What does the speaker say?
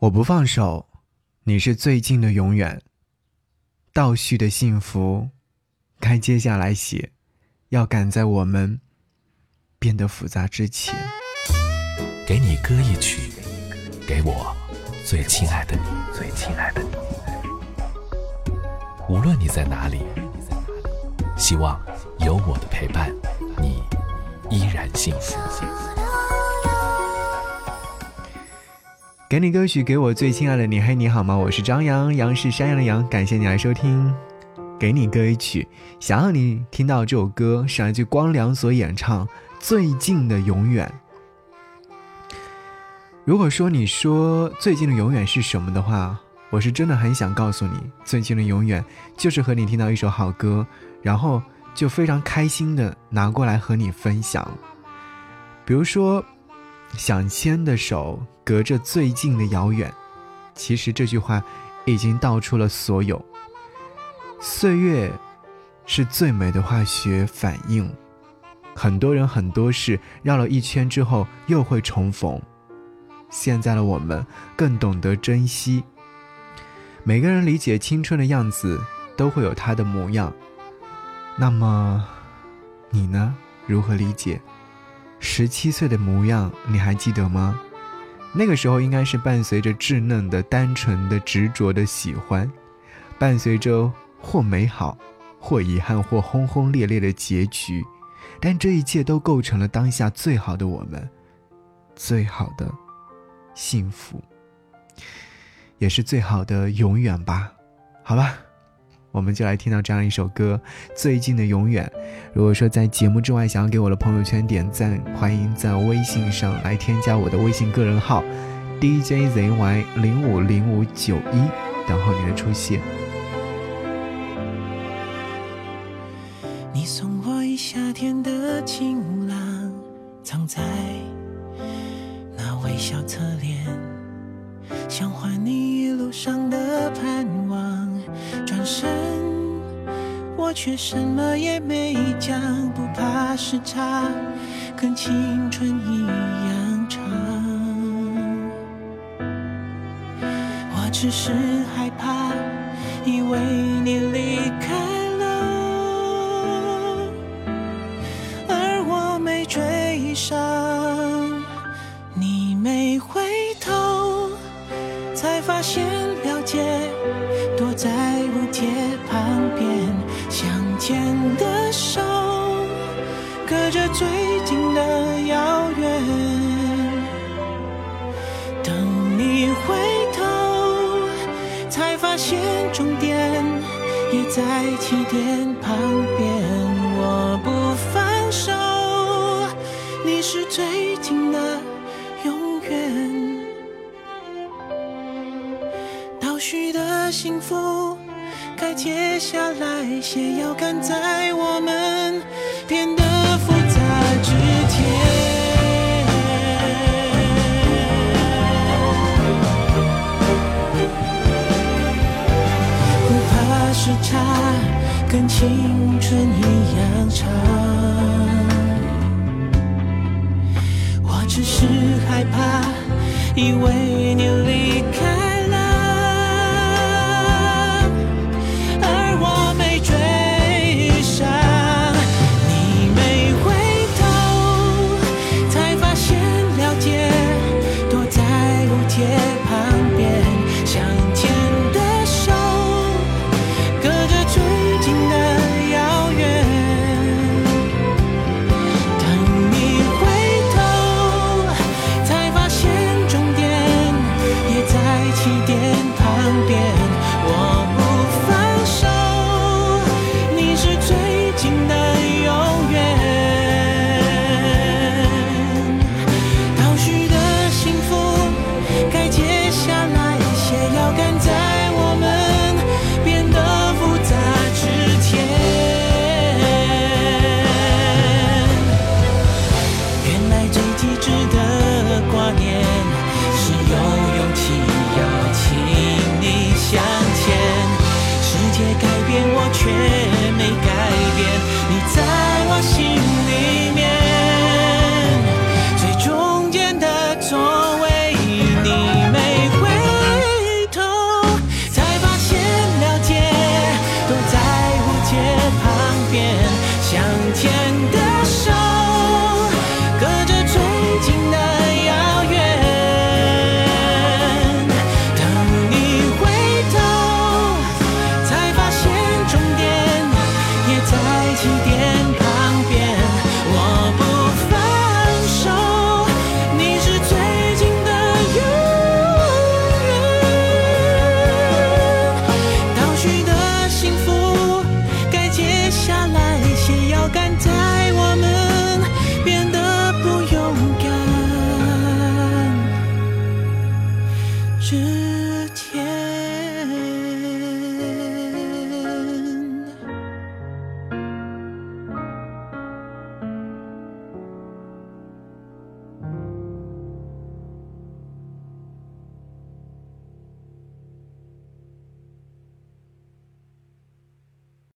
我不放手，你是最近的永远。倒叙的幸福，该接下来写，要赶在我们变得复杂之前。给你歌一曲，给我最亲爱的你，最亲爱的你。无论你在哪里，希望有我的陪伴，你依然幸福。给你歌曲，给我最亲爱的你。嘿，你好吗？我是张扬，杨是山羊的羊。感谢你来收听。给你歌曲，想要你听到这首歌是来自光良所演唱《最近的永远》。如果说你说最近的永远是什么的话，我是真的很想告诉你，最近的永远就是和你听到一首好歌，然后就非常开心的拿过来和你分享。比如说。想牵的手，隔着最近的遥远。其实这句话已经道出了所有。岁月是最美的化学反应，很多人很多事绕了一圈之后又会重逢。现在的我们更懂得珍惜。每个人理解青春的样子都会有它的模样。那么，你呢？如何理解？十七岁的模样，你还记得吗？那个时候应该是伴随着稚嫩的、单纯的、执着的喜欢，伴随着或美好、或遗憾、或轰轰烈烈的结局，但这一切都构成了当下最好的我们，最好的幸福，也是最好的永远吧？好吧。我们就来听到这样一首歌，《最近的永远》。如果说在节目之外想要给我的朋友圈点赞，欢迎在微信上来添加我的微信个人号 DJZY 零五零五九一，等候你的出现。你送我一夏天的晴朗，藏在那微笑侧脸，想换你一路上的。转身，我却什么也没讲，不怕时差，跟青春一样长。我只是害怕，以为你离开了，而我没追上，你没回头，才发现了解。在舞铁旁边，相牵的手，隔着最近的遥远。等你回头，才发现终点也在起点旁边。我不放手，你是最许的幸福，该接下来写，要赶在我们变得复杂之前。不怕时差，跟青春一样长。我只是害怕，以为你离开。之天。